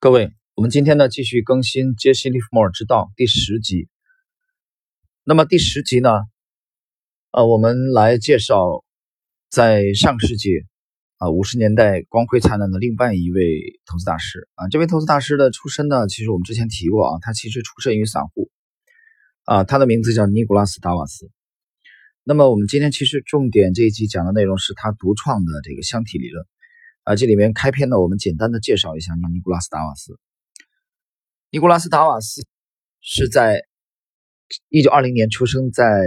各位，我们今天呢继续更新《杰西·利弗莫尔之道》第十集。那么第十集呢，呃，我们来介绍在上个世纪啊五十年代光辉灿烂的另外一位投资大师啊。这位投资大师的出身呢，其实我们之前提过啊，他其实出身于散户啊，他的名字叫尼古拉斯·达瓦斯。那么我们今天其实重点这一集讲的内容是他独创的这个箱体理论。啊，这里面开篇呢，我们简单的介绍一下尼古拉斯·达瓦斯。尼古拉斯·达瓦斯是在一九二零年出生在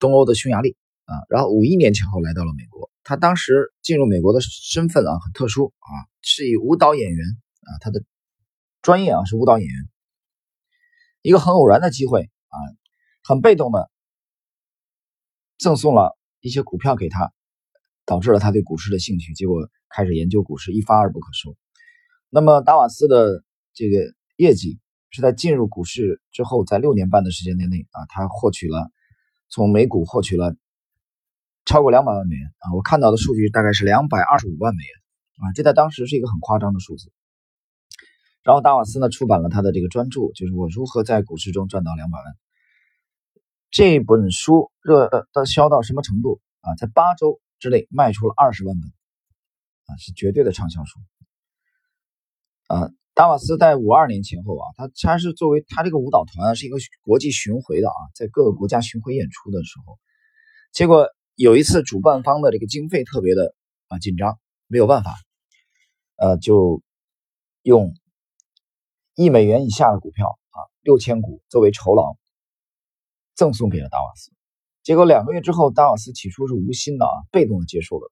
东欧的匈牙利啊，然后五一年前后来到了美国。他当时进入美国的身份啊很特殊啊，是以舞蹈演员啊，他的专业啊是舞蹈演员。一个很偶然的机会啊，很被动的赠送了一些股票给他，导致了他对股市的兴趣，结果。开始研究股市，一发而不可收。那么达瓦斯的这个业绩是在进入股市之后，在六年半的时间内啊，他获取了从美股获取了超过两百万美元啊。我看到的数据大概是两百二十五万美元啊，这在当时是一个很夸张的数字。然后达瓦斯呢出版了他的这个专著，就是我如何在股市中赚到两百万。这本书热的销到什么程度啊？在八周之内卖出了二十万本啊。是绝对的畅销书啊！达瓦斯在五二年前后啊，他他是作为他这个舞蹈团啊，是一个国际巡回的啊，在各个国家巡回演出的时候，结果有一次主办方的这个经费特别的啊紧张，没有办法，呃，就用一美元以下的股票啊六千股作为酬劳，赠送给了达瓦斯。结果两个月之后，达瓦斯起初是无心的啊，被动的接受了。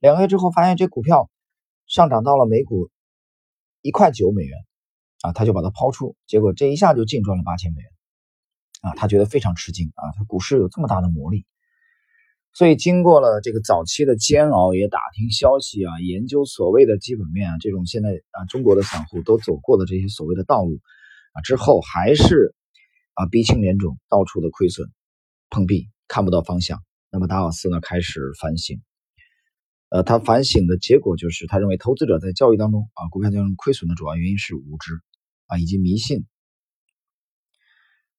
两个月之后，发现这股票上涨到了每股一块九美元，啊，他就把它抛出，结果这一下就净赚了八千美元，啊，他觉得非常吃惊啊，他股市有这么大的魔力，所以经过了这个早期的煎熬，也打听消息啊，研究所谓的基本面啊，这种现在啊中国的散户都走过的这些所谓的道路啊之后，还是啊鼻青脸肿，到处的亏损碰壁，看不到方向。那么达瓦斯呢，开始反省。呃，他反省的结果就是，他认为投资者在交易当中啊，股票当中亏损的主要原因是无知啊，以及迷信。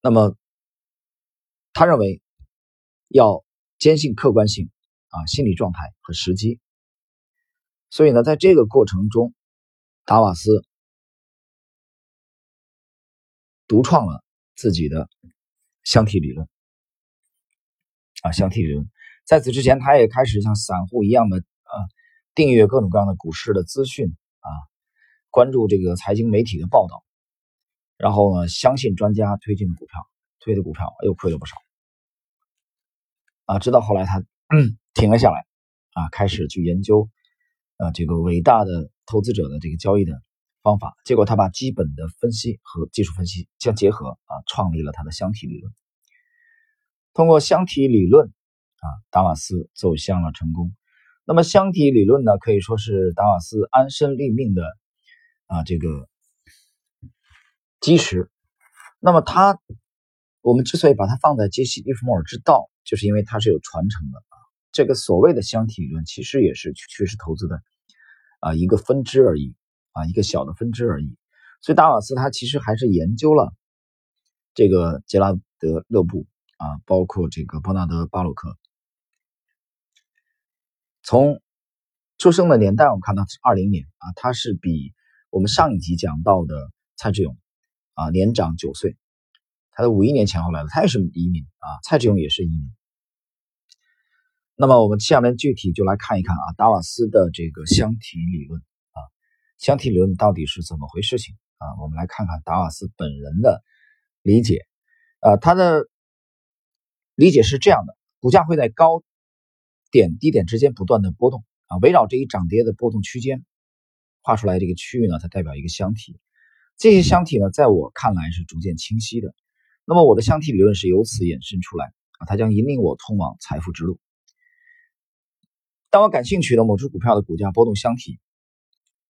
那么，他认为要坚信客观性啊，心理状态和时机。所以呢，在这个过程中，达瓦斯独创了自己的箱体理论啊，箱体理论。在此之前，他也开始像散户一样的。啊，订阅各种各样的股市的资讯啊，关注这个财经媒体的报道，然后呢，相信专家推荐的股票，推的股票又亏了不少啊。直到后来他停了下来啊，开始去研究啊这个伟大的投资者的这个交易的方法。结果他把基本的分析和技术分析相结合啊，创立了他的箱体理论。通过箱体理论啊，达瓦斯走向了成功。那么箱体理论呢，可以说是达瓦斯安身立命的啊这个基石。那么他，我们之所以把它放在杰西·利弗莫尔之道，就是因为它是有传承的啊。这个所谓的箱体理论，其实也是趋势投资的啊一个分支而已啊，一个小的分支而已。所以达瓦斯他其实还是研究了这个杰拉德·勒布啊，包括这个伯纳德·巴洛克。从出生的年代，我们看到是二零年啊，他是比我们上一集讲到的蔡志勇啊年长九岁，他的五一年前后来的，他也是移民啊，蔡志勇也是移民。那么我们下面具体就来看一看啊，达瓦斯的这个箱体理论啊，箱体理论到底是怎么回事情啊？我们来看看达瓦斯本人的理解啊，他的理解是这样的：股价会在高。点低点之间不断的波动啊，围绕这一涨跌的波动区间画出来这个区域呢，它代表一个箱体。这些箱体呢，在我看来是逐渐清晰的。那么我的箱体理论是由此衍生出来啊，它将引领我通往财富之路。当我感兴趣的某只股票的股价波动箱体，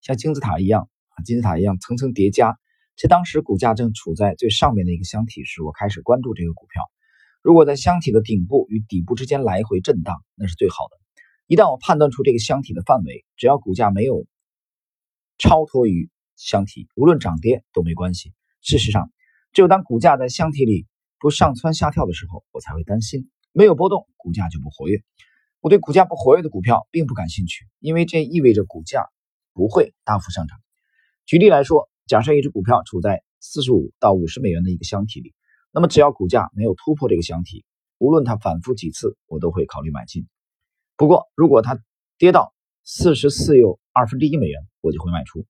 像金字塔一样啊，金字塔一样层层叠加，在当时股价正处在最上面的一个箱体时，我开始关注这个股票。如果在箱体的顶部与底部之间来回震荡，那是最好的。一旦我判断出这个箱体的范围，只要股价没有超脱于箱体，无论涨跌都没关系。事实上，只有当股价在箱体里不上蹿下跳的时候，我才会担心。没有波动，股价就不活跃。我对股价不活跃的股票并不感兴趣，因为这意味着股价不会大幅上涨。举例来说，假设一只股票处在四十五到五十美元的一个箱体里，那么只要股价没有突破这个箱体，无论它反复几次，我都会考虑买进。不过，如果它跌到四十四又二分之一美元，我就会卖出，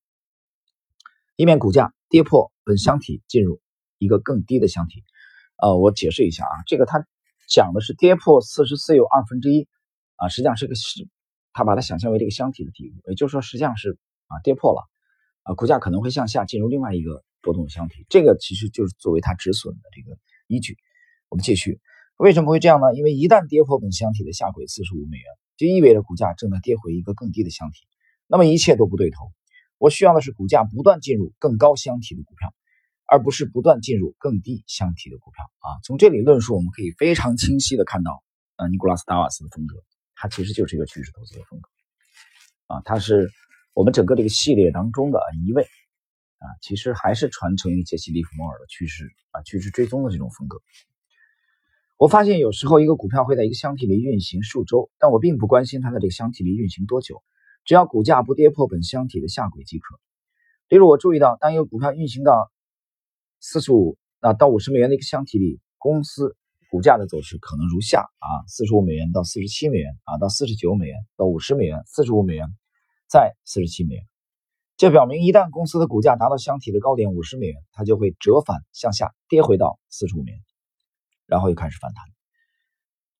以免股价跌破本箱体进入一个更低的箱体。呃，我解释一下啊，这个它讲的是跌破四十四又二分之一啊，实际上是个是，它把它想象为这个箱体的底部，也就是说实际上是啊跌破了啊，股价可能会向下进入另外一个波动箱体，这个其实就是作为它止损的这个依据。我们继续，为什么会这样呢？因为一旦跌破本箱体的下轨四十五美元，就意味着股价正在跌回一个更低的箱体，那么一切都不对头。我需要的是股价不断进入更高箱体的股票。而不是不断进入更低箱体的股票啊！从这里论述，我们可以非常清晰的看到，呃，尼古拉斯达瓦斯的风格，它其实就是一个趋势投资的风格啊，他是我们整个这个系列当中的一位啊，其实还是传承于杰西·利弗莫尔的趋势啊，趋势追踪的这种风格。我发现有时候一个股票会在一个箱体里运行数周，但我并不关心它在这个箱体里运行多久，只要股价不跌破本箱体的下轨即可。例如，我注意到当一个股票运行到四十五啊到五十美元的一个箱体里，公司股价的走势可能如下啊：四十五美元到四十七美元啊，到四十九美元到五十美元，四十五美元，再四十七美元。这表明，一旦公司的股价达到箱体的高点五十美元，它就会折返向下跌回到四十五美元，然后又开始反弹。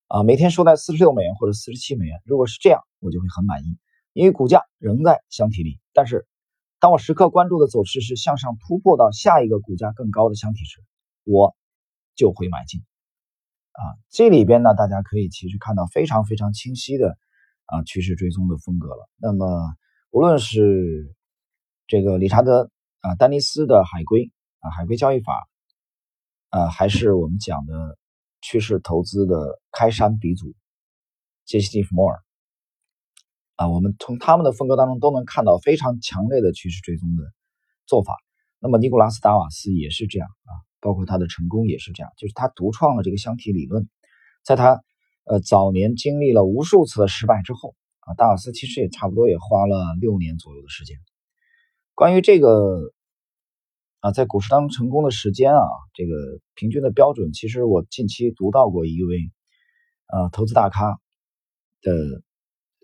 啊，每天收在四十六美元或者四十七美元。如果是这样，我就会很满意，因为股价仍在箱体里，但是。当我时刻关注的走势是向上突破到下一个股价更高的箱体时，我就会买进。啊，这里边呢，大家可以其实看到非常非常清晰的啊趋势追踪的风格了。那么，无论是这个理查德啊丹尼斯的海龟啊海龟交易法啊，还是我们讲的趋势投资的开山鼻祖杰西·蒂夫摩尔。啊，我们从他们的风格当中都能看到非常强烈的趋势追踪的做法。那么尼古拉斯达瓦斯也是这样啊，包括他的成功也是这样，就是他独创了这个箱体理论。在他呃早年经历了无数次的失败之后啊，达瓦斯其实也差不多也花了六年左右的时间。关于这个啊，在股市当中成功的时间啊，这个平均的标准，其实我近期读到过一位呃投资大咖的。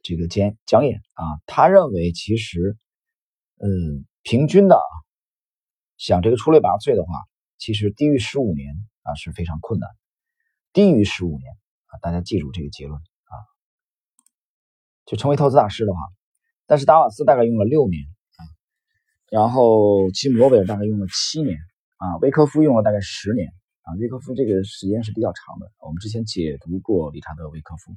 这个讲讲演啊，他认为其实，嗯，平均的啊，想这个出类拔萃的话，其实低于十五年啊是非常困难。低于十五年啊，大家记住这个结论啊，就成为投资大师的话，但是达瓦斯大概用了六年，然后吉姆罗贝尔大概用了七年啊，威科夫用了大概十年啊，威科夫这个时间是比较长的。我们之前解读过理查德·威科夫。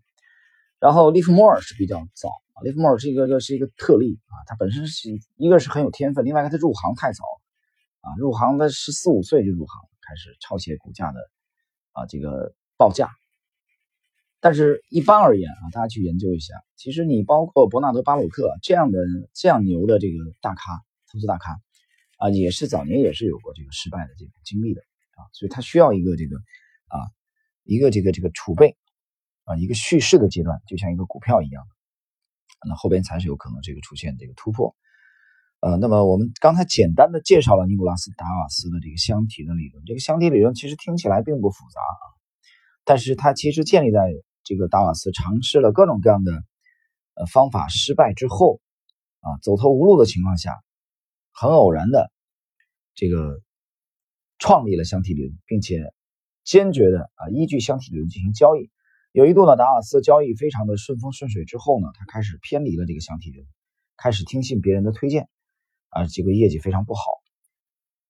然后利弗莫尔是比较早啊，利弗莫尔是一个是一个特例啊，他本身是一个是很有天分，另外他入行太早啊，入行的十四五岁就入行，开始抄写股价的啊这个报价。但是，一般而言啊，大家去研究一下，其实你包括伯纳德巴鲁克这样的这样牛的这个大咖，投资大咖啊，也是早年也是有过这个失败的这个经历的啊，所以他需要一个这个啊一个这个这个储备。啊，一个叙事的阶段，就像一个股票一样，那后边才是有可能这个出现这个突破。呃，那么我们刚才简单的介绍了尼古拉斯达瓦斯的这个箱体的理论，这个箱体理论其实听起来并不复杂啊，但是它其实建立在这个达瓦斯尝试了各种各样的呃方法失败之后啊，走投无路的情况下，很偶然的这个创立了箱体理论，并且坚决的啊依据箱体理论进行交易。有一度呢，达瓦斯交易非常的顺风顺水，之后呢，他开始偏离了这个箱体论，开始听信别人的推荐，啊，这个业绩非常不好，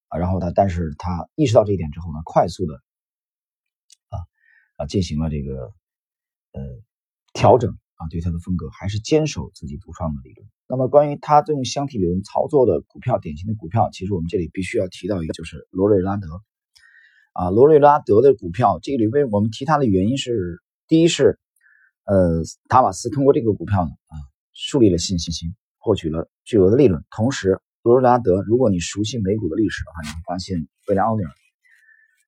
啊，然后他，但是他意识到这一点之后呢，快速的，啊啊，进行了这个呃调整啊，对他的风格还是坚守自己独创的理论。那么关于他这种箱体理论操作的股票，典型的股票，其实我们这里必须要提到一个，就是罗瑞拉德，啊，罗瑞拉德的股票，这里为我们提他的原因是。第一是，呃，达瓦斯通过这个股票呢，啊，树立了信信心，获取了巨额的利润。同时，罗瑞拉德，如果你熟悉美股的历史的话，你会发现贝拉奥尼尔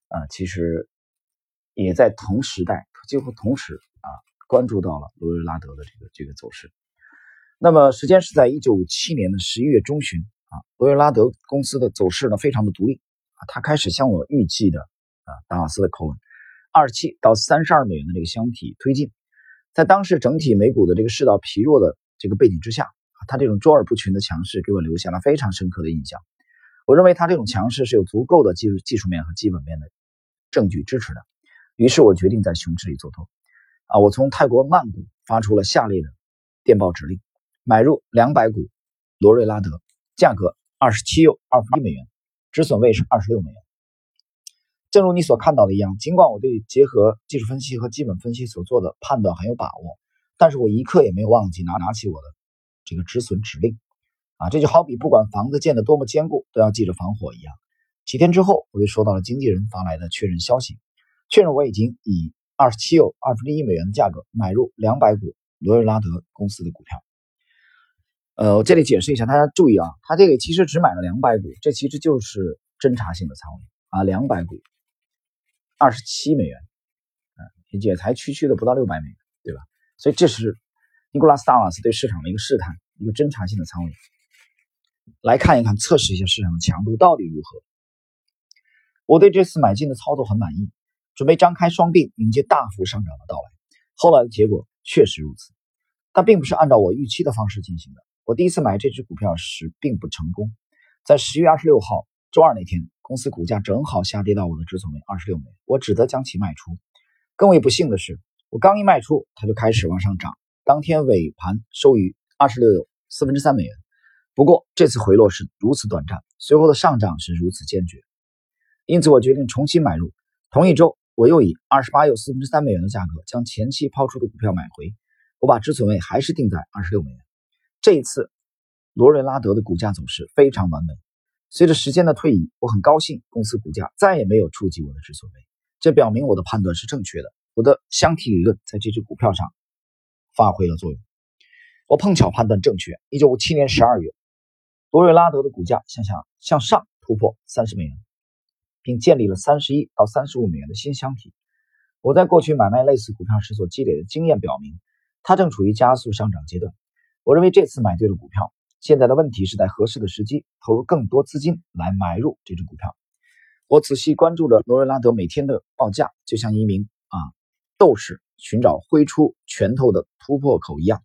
啊，其实也在同时代，几乎同时，关注到了罗瑞拉德的这个这个走势。那么时间是在一九五七年的十一月中旬啊，罗瑞拉德公司的走势呢非常的独立啊，它开始向我预计的啊达瓦斯的口吻，二十七到三十二美元的这个箱体推进。在当时整体美股的这个势道疲弱的这个背景之下。他这种卓尔不群的强势给我留下了非常深刻的印象。我认为他这种强势是有足够的技术技术面和基本面的证据支持的。于是我决定在熊市里做多。啊，我从泰国曼谷发出了下列的电报指令：买入两百股罗瑞拉德，价格二十七又二分一美元，止损位是二十六美元。正如你所看到的一样，尽管我对结合技术分析和基本分析所做的判断很有把握，但是我一刻也没有忘记拿拿起我的。这个止损指令啊，这就好比不管房子建得多么坚固，都要记着防火一样。几天之后，我就收到了经纪人发来的确认消息，确认我已经以二十七又二分之一美元的价格买入两百股罗瑞拉德公司的股票。呃，我这里解释一下，大家注意啊，他这个其实只买了两百股，这其实就是侦查性的仓位啊，两百股，二十七美元，啊，也才区区的不到六百美元，对吧？所以这是。尼古拉斯·达瓦斯对市场的一个试探，一个侦查性的仓位，来看一看，测试一下市场的强度到底如何。我对这次买进的操作很满意，准备张开双臂迎接大幅上涨的到来。后来的结果确实如此，但并不是按照我预期的方式进行的。我第一次买这只股票时并不成功。在十月二十六号周二那天，公司股价正好下跌到我的止损位二十六美，我只得将其卖出。更为不幸的是，我刚一卖出，它就开始往上涨。当天尾盘收于二十六又四分之三美元，不过这次回落是如此短暂，随后的上涨是如此坚决，因此我决定重新买入。同一周，我又以二十八又四分之三美元的价格将前期抛出的股票买回，我把止损位还是定在二十六美元。这一次，罗瑞拉德的股价走势非常完美。随着时间的推移，我很高兴公司股价再也没有触及我的止损位，这表明我的判断是正确的，我的箱体理论在这只股票上。发挥了作用，我碰巧判断正确。一九五七年十二月，罗瑞拉德的股价向下向上突破三十美元，并建立了三十一到三十五美元的新箱体。我在过去买卖类似股票时所积累的经验表明，它正处于加速上涨阶段。我认为这次买对了股票。现在的问题是在合适的时机投入更多资金来买入这只股票。我仔细关注着罗瑞拉德每天的报价，就像一名啊斗士。寻找挥出拳头的突破口一样，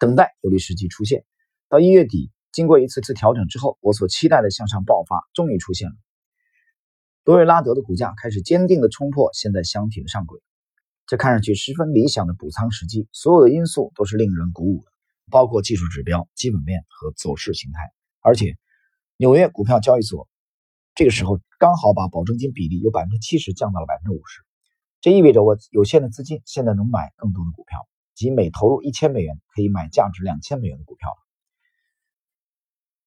等待有利时机出现。到一月底，经过一次次调整之后，我所期待的向上爆发终于出现了。多瑞拉德的股价开始坚定地冲破现在箱体的上轨，这看上去十分理想的补仓时机。所有的因素都是令人鼓舞的，包括技术指标、基本面和走势形态。而且，纽约股票交易所这个时候刚好把保证金比例由百分之七十降到了百分之五十。这意味着我有限的资金现在能买更多的股票，即每投入一千美元可以买价值两千美元的股票。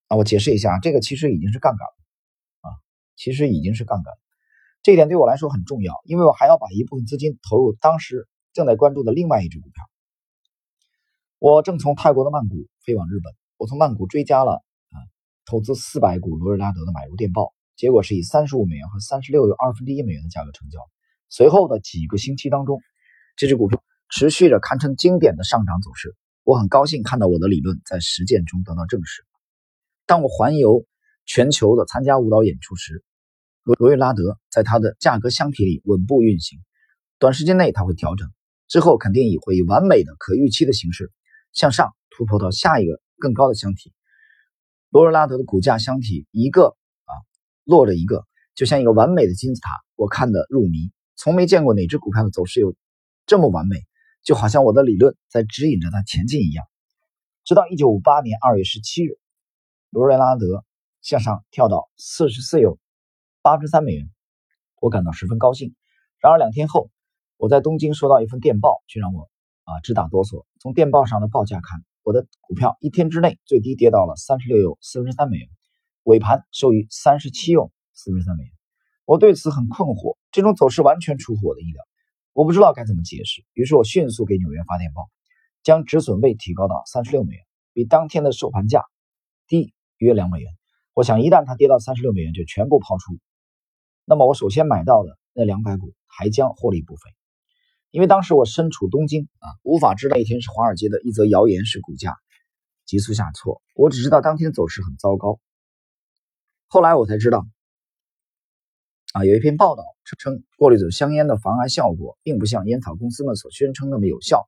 啊，我解释一下，这个其实已经是杠杆了，其实已经是杠杆。这一点对我来说很重要，因为我还要把一部分资金投入当时正在关注的另外一只股票。我正从泰国的曼谷飞往日本，我从曼谷追加了啊投资四百股罗瑞拉德的买入电报，结果是以三十五美元和三十六又二分之一美元的价格成交。随后的几个星期当中，这只股票持续着堪称经典的上涨走势。我很高兴看到我的理论在实践中得到证实。当我环游全球的参加舞蹈演出时，罗罗瑞拉德在它的价格箱体里稳步运行。短时间内它会调整，之后肯定也会以完美的可预期的形式向上突破到下一个更高的箱体。罗瑞拉德的股价箱体一个啊落了一个，就像一个完美的金字塔，我看得入迷。从没见过哪只股票的走势有这么完美，就好像我的理论在指引着它前进一样。直到一九五八年二月十七日，罗瑞拉德向上跳到四十四又八十三美元，我感到十分高兴。然而两天后，我在东京收到一份电报，却让我啊直打哆嗦。从电报上的报价看，我的股票一天之内最低跌到了三十六又四分之三美元，尾盘收于三十七又四分之三美元。我对此很困惑，这种走势完全出乎我的意料，我不知道该怎么解释。于是我迅速给纽约发电报，将止损位提高到三十六美元，比当天的收盘价低约两美元。我想一旦它跌到三十六美元，就全部抛出。那么我首先买到的那两百股还将获利不菲，因为当时我身处东京啊，无法知道那天是华尔街的一则谣言使股价急速下挫。我只知道当天走势很糟糕。后来我才知道，啊，有一篇报道称过滤走香烟的防癌效果并不像烟草公司们所宣称那么有效。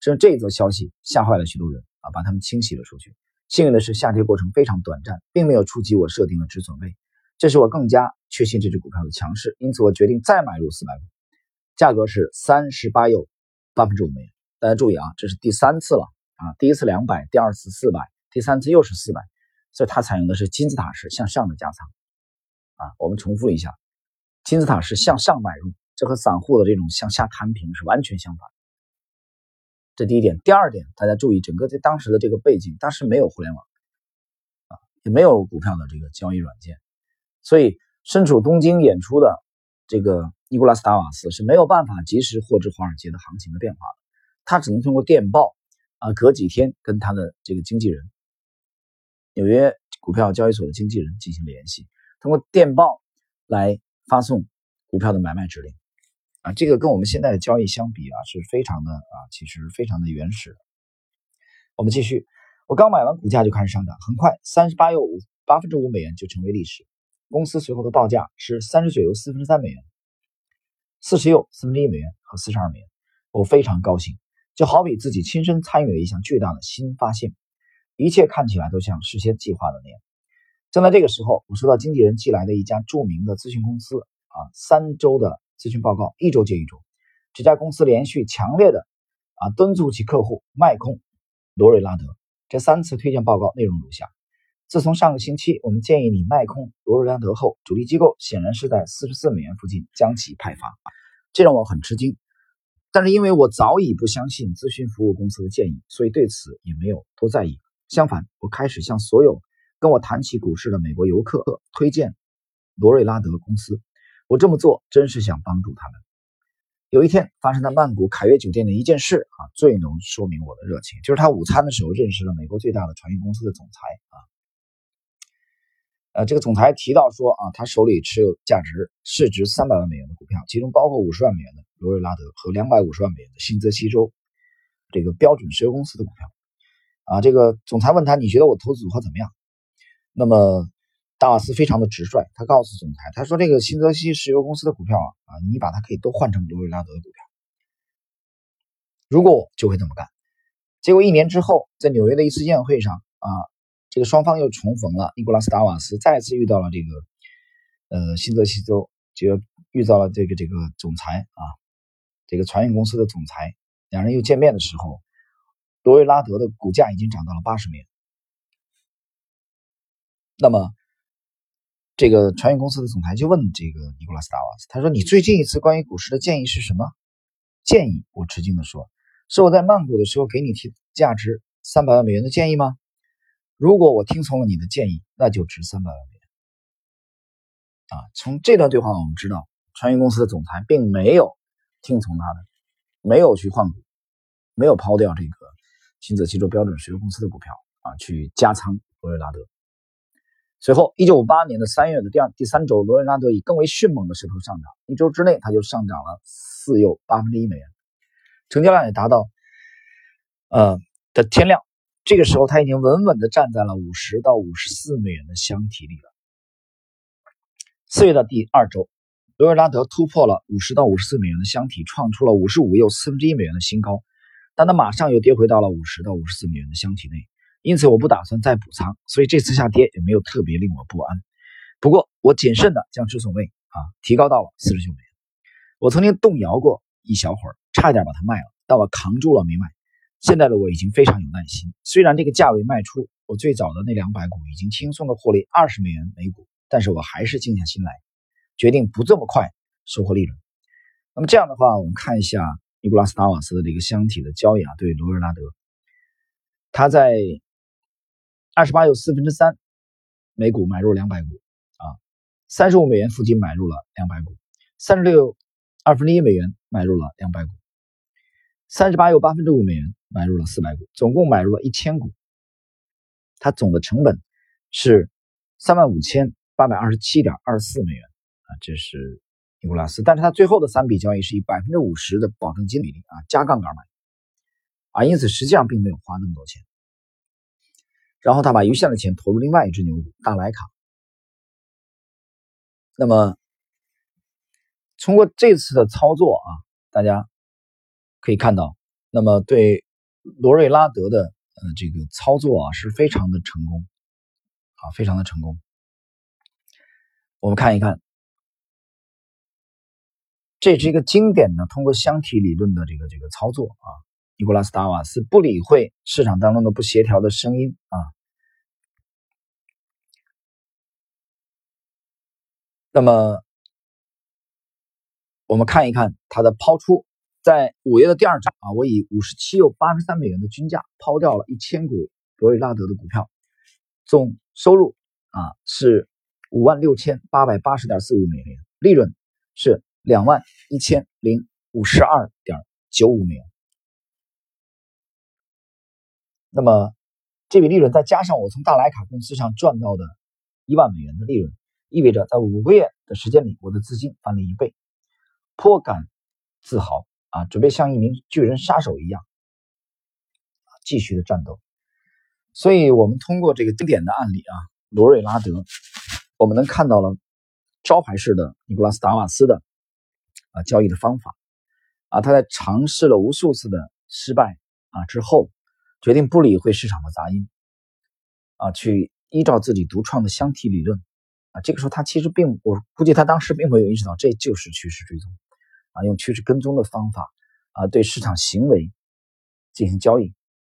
这这则消息吓坏了许多人啊，把他们清洗了出去。幸运的是，下跌过程非常短暂，并没有触及我设定的止损位，这使我更加确信这只股票的强势。因此，我决定再买入四百股，价格是三十八又八分之五美元。大家注意啊，这是第三次了啊，第一次两百，第二次四百，第三次又是四百，所以它采用的是金字塔式向上的加仓啊。我们重复一下，金字塔式向上买入，这和散户的这种向下摊平是完全相反。这第一点，第二点，大家注意，整个在当时的这个背景，当时没有互联网，啊，也没有股票的这个交易软件，所以身处东京演出的这个尼古拉斯达瓦斯是没有办法及时获知华尔街的行情的变化的，他只能通过电报啊，隔几天跟他的这个经纪人，纽约股票交易所的经纪人进行联系，通过电报来发送股票的买卖指令。这个跟我们现在的交易相比啊，是非常的啊，其实非常的原始。我们继续，我刚买完，股价就开始上涨，很快三十八又五八分之五美元就成为历史。公司随后的报价是三十九又四分之三美元，四十又四分之一美元和四十二美元。我非常高兴，就好比自己亲身参与了一项巨大的新发现，一切看起来都像事先计划的那样。正在这个时候，我收到经纪人寄来的一家著名的咨询公司啊，三周的。咨询报告一周接一周，这家公司连续强烈的啊敦促其客户卖空罗瑞拉德。这三次推荐报告内容如下：自从上个星期我们建议你卖空罗瑞拉德后，主力机构显然是在四十四美元附近将其派发，这让我很吃惊。但是因为我早已不相信咨询服务公司的建议，所以对此也没有多在意。相反，我开始向所有跟我谈起股市的美国游客推荐罗瑞拉德公司。我这么做真是想帮助他们。有一天发生在曼谷凯悦酒店的一件事啊，最能说明我的热情，就是他午餐的时候认识了美国最大的船运公司的总裁啊。呃，这个总裁提到说啊，他手里持有价值市值三百万美元的股票，其中包括五十万美元的罗瑞拉德和两百五十万美元的新泽西州这个标准石油公司的股票。啊，这个总裁问他，你觉得我投资组合怎么样？那么。达瓦斯非常的直率，他告诉总裁，他说：“这个新泽西石油公司的股票啊，啊，你把它可以都换成罗瑞拉德的股票。如果我就会这么干。”结果一年之后，在纽约的一次宴会上啊，这个双方又重逢了。尼古拉斯·达瓦斯再次遇到了这个呃新泽西州，就遇到了这个这个总裁啊，这个船运公司的总裁。两人又见面的时候，罗瑞拉德的股价已经涨到了八十美元。那么。这个船运公司的总裁就问这个尼古拉斯·达瓦斯：“他说，你最近一次关于股市的建议是什么？建议？”我吃惊地说：“是我在曼谷的时候给你提价值三百万美元的建议吗？如果我听从了你的建议，那就值三百万美元。”啊，从这段对话我们知道，船运公司的总裁并没有听从他的，没有去换股，没有抛掉这个新泽西州标准石油公司的股票啊，去加仓罗瑞拉德。随后，一九五八年的三月的第二、第三周，罗瑞拉德以更为迅猛的势头上涨，一周之内，它就上涨了四又八分之一美元，成交量也达到呃的天量。这个时候，他已经稳稳地站在了五十到五十四美元的箱体里了。四月的第二周，罗瑞拉德突破了五十到五十四美元的箱体，创出了五十五又四分之一美元的新高，但它马上又跌回到了五十到五十四美元的箱体内。因此，我不打算再补仓，所以这次下跌也没有特别令我不安。不过，我谨慎的将止损位啊提高到了四十九美元。我曾经动摇过一小会儿，差点把它卖了，但我扛住了没卖。现在的我已经非常有耐心。虽然这个价位卖出，我最早的那两百股已经轻松的获利二十美元每股，但是我还是静下心来，决定不这么快收获利润。那么这样的话，我们看一下尼古拉斯达瓦斯的这个箱体的交易啊，对罗尔拉德，他在。二十八又四分之三每股买入两百股啊，三十五美元附近买入了两百股，三十六二分之一美元买入了两百股，三十八又八分之五美元买入了四百股，总共买入了一千股。它总的成本是三万五千八百二十七点二四美元啊，这是尼古拉斯。但是他最后的三笔交易是以百分之五十的保证金比例啊加杠杆买啊，因此实际上并没有花那么多钱。然后他把余下的钱投入另外一只牛股大莱卡。那么通过这次的操作啊，大家可以看到，那么对罗瑞拉德的呃这个操作啊是非常的成功啊，非常的成功。我们看一看，这是一个经典的通过箱体理论的这个这个操作啊。尼古拉斯达瓦斯不理会市场当中的不协调的声音啊。那么，我们看一看它的抛出，在五月的第二涨啊，我以五十七又八十三美元的均价抛掉了一千股罗瑞拉德的股票，总收入啊是五万六千八百八十点四五美元，利润是两万一千零五十二点九五美元。那么这笔利润再加上我从大莱卡公司上赚到的一万美元的利润。意味着在五个月的时间里，我的资金翻了一倍，颇感自豪啊！准备像一名巨人杀手一样继续的战斗。所以，我们通过这个经典的案例啊，罗瑞拉德，我们能看到了招牌式的尼古拉斯达瓦斯的啊交易的方法啊，他在尝试了无数次的失败啊之后，决定不理会市场的杂音啊，去依照自己独创的箱体理论。啊，这个时候他其实并我估计他当时并没有意识到这就是趋势追踪，啊，用趋势跟踪的方法啊，对市场行为进行交易，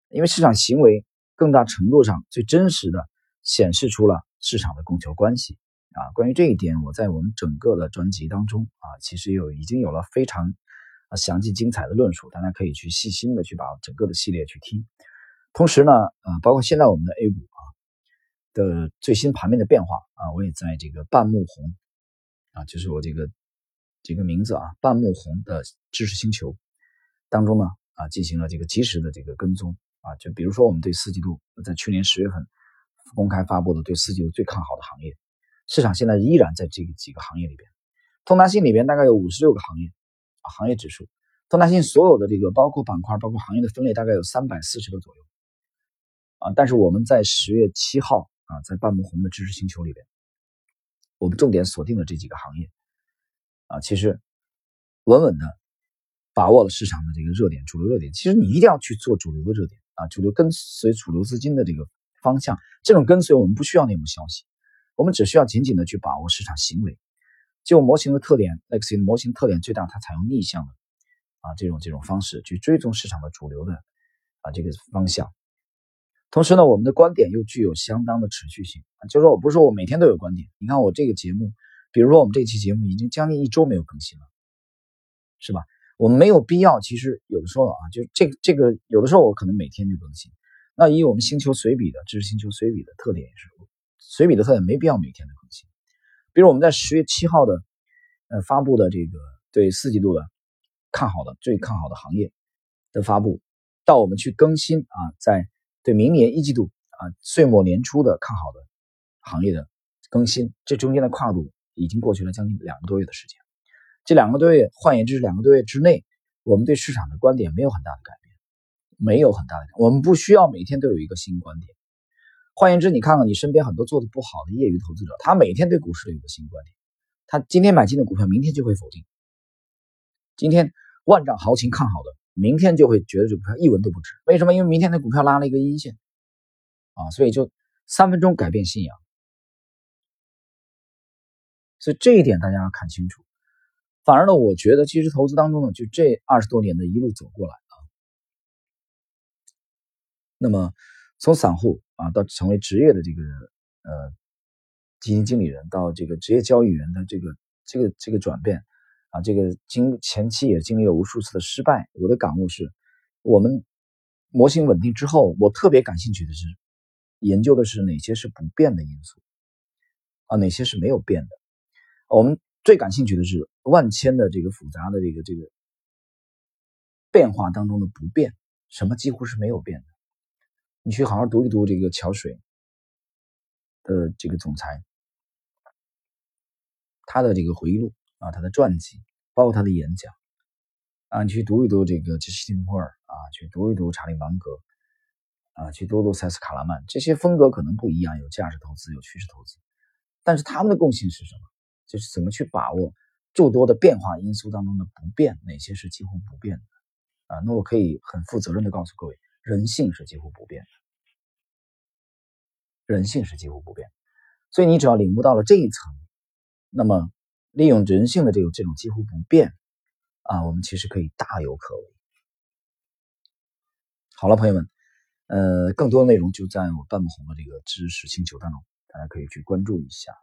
因为市场行为更大程度上最真实的显示出了市场的供求关系啊。关于这一点，我在我们整个的专辑当中啊，其实有已经有了非常啊详细精彩的论述，大家可以去细心的去把整个的系列去听。同时呢，呃，包括现在我们的 A 股啊。的最新盘面的变化啊，我也在这个半木红啊，就是我这个这个名字啊，半木红的知识星球当中呢啊，进行了这个及时的这个跟踪啊，就比如说我们对四季度在去年十月份公开发布的对四季度最看好的行业，市场现在依然在这个几个行业里边，通达信里边大概有五十六个行业啊，行业指数，通达信所有的这个包括板块、包括行业的分类大概有三百四十个左右啊，但是我们在十月七号。啊，在半亩红的知识星球里边，我们重点锁定了这几个行业，啊，其实稳稳的把握了市场的这个热点、主流热点。其实你一定要去做主流的热点啊，主流跟随主流资金的这个方向。这种跟随我们不需要内幕消息，我们只需要紧紧的去把握市场行为。就模型的特点，X 型模型特点最大，它采用逆向的啊这种这种方式去追踪市场的主流的啊这个方向。同时呢，我们的观点又具有相当的持续性就是说我不是说我每天都有观点。你看我这个节目，比如说我们这期节目已经将近一周没有更新了，是吧？我们没有必要。其实有的时候啊，就这个这个，有的时候我可能每天就更新。那以我们星球随笔的知识星球随笔的特点也是，随笔的特点没必要每天都更新。比如我们在十月七号的呃发布的这个对四季度的看好的最看好的行业的发布，到我们去更新啊，在。对明年一季度啊，岁末年初的看好的行业的更新，这中间的跨度已经过去了将近两个多月的时间。这两个多月，换言之，两个多月之内，我们对市场的观点没有很大的改变，没有很大的改变。我们不需要每天都有一个新观点。换言之，你看看你身边很多做的不好的业余投资者，他每天对股市都有个新观点，他今天买进的股票，明天就会否定。今天万丈豪情看好的。明天就会觉得这股票一文都不值，为什么？因为明天那股票拉了一个阴线，啊，所以就三分钟改变信仰，所以这一点大家要看清楚。反而呢，我觉得其实投资当中呢，就这二十多年的一路走过来啊，那么从散户啊到成为职业的这个呃基金经理人，到这个职业交易员的这个这个这个转变。啊，这个经前期也经历了无数次的失败。我的感悟是，我们模型稳定之后，我特别感兴趣的是研究的是哪些是不变的因素啊，哪些是没有变的。我们最感兴趣的是万千的这个复杂的这个这个变化当中的不变，什么几乎是没有变的。你去好好读一读这个桥水的这个总裁，他的这个回忆录啊，他的传记，包括他的演讲啊，你去读一读这个杰西·蒂姆尔啊，去读一读查理·芒格啊，去读读塞斯·卡拉曼，这些风格可能不一样，有价值投资，有趋势投资，但是他们的共性是什么？就是怎么去把握诸多的变化因素当中的不变，哪些是几乎不变的啊？那我可以很负责任的告诉各位，人性是几乎不变的。人性是几乎不变，所以你只要领悟到了这一层，那么利用人性的这种这种几乎不变啊，我们其实可以大有可为。好了，朋友们，呃，更多内容就在我半木红的这个知识星球当中，大家可以去关注一下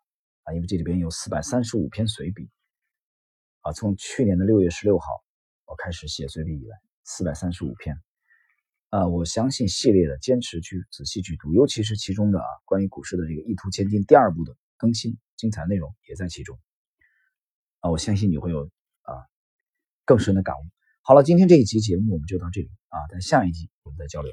啊，因为这里边有四百三十五篇随笔啊，从去年的六月十六号我开始写随笔以来，四百三十五篇。啊，我相信系列的坚持去仔细去读，尤其是其中的啊关于股市的这个一图千金第二部的更新，精彩内容也在其中。啊，我相信你会有啊更深的感悟。好了，今天这一集节目我们就到这里啊，在下一集我们再交流。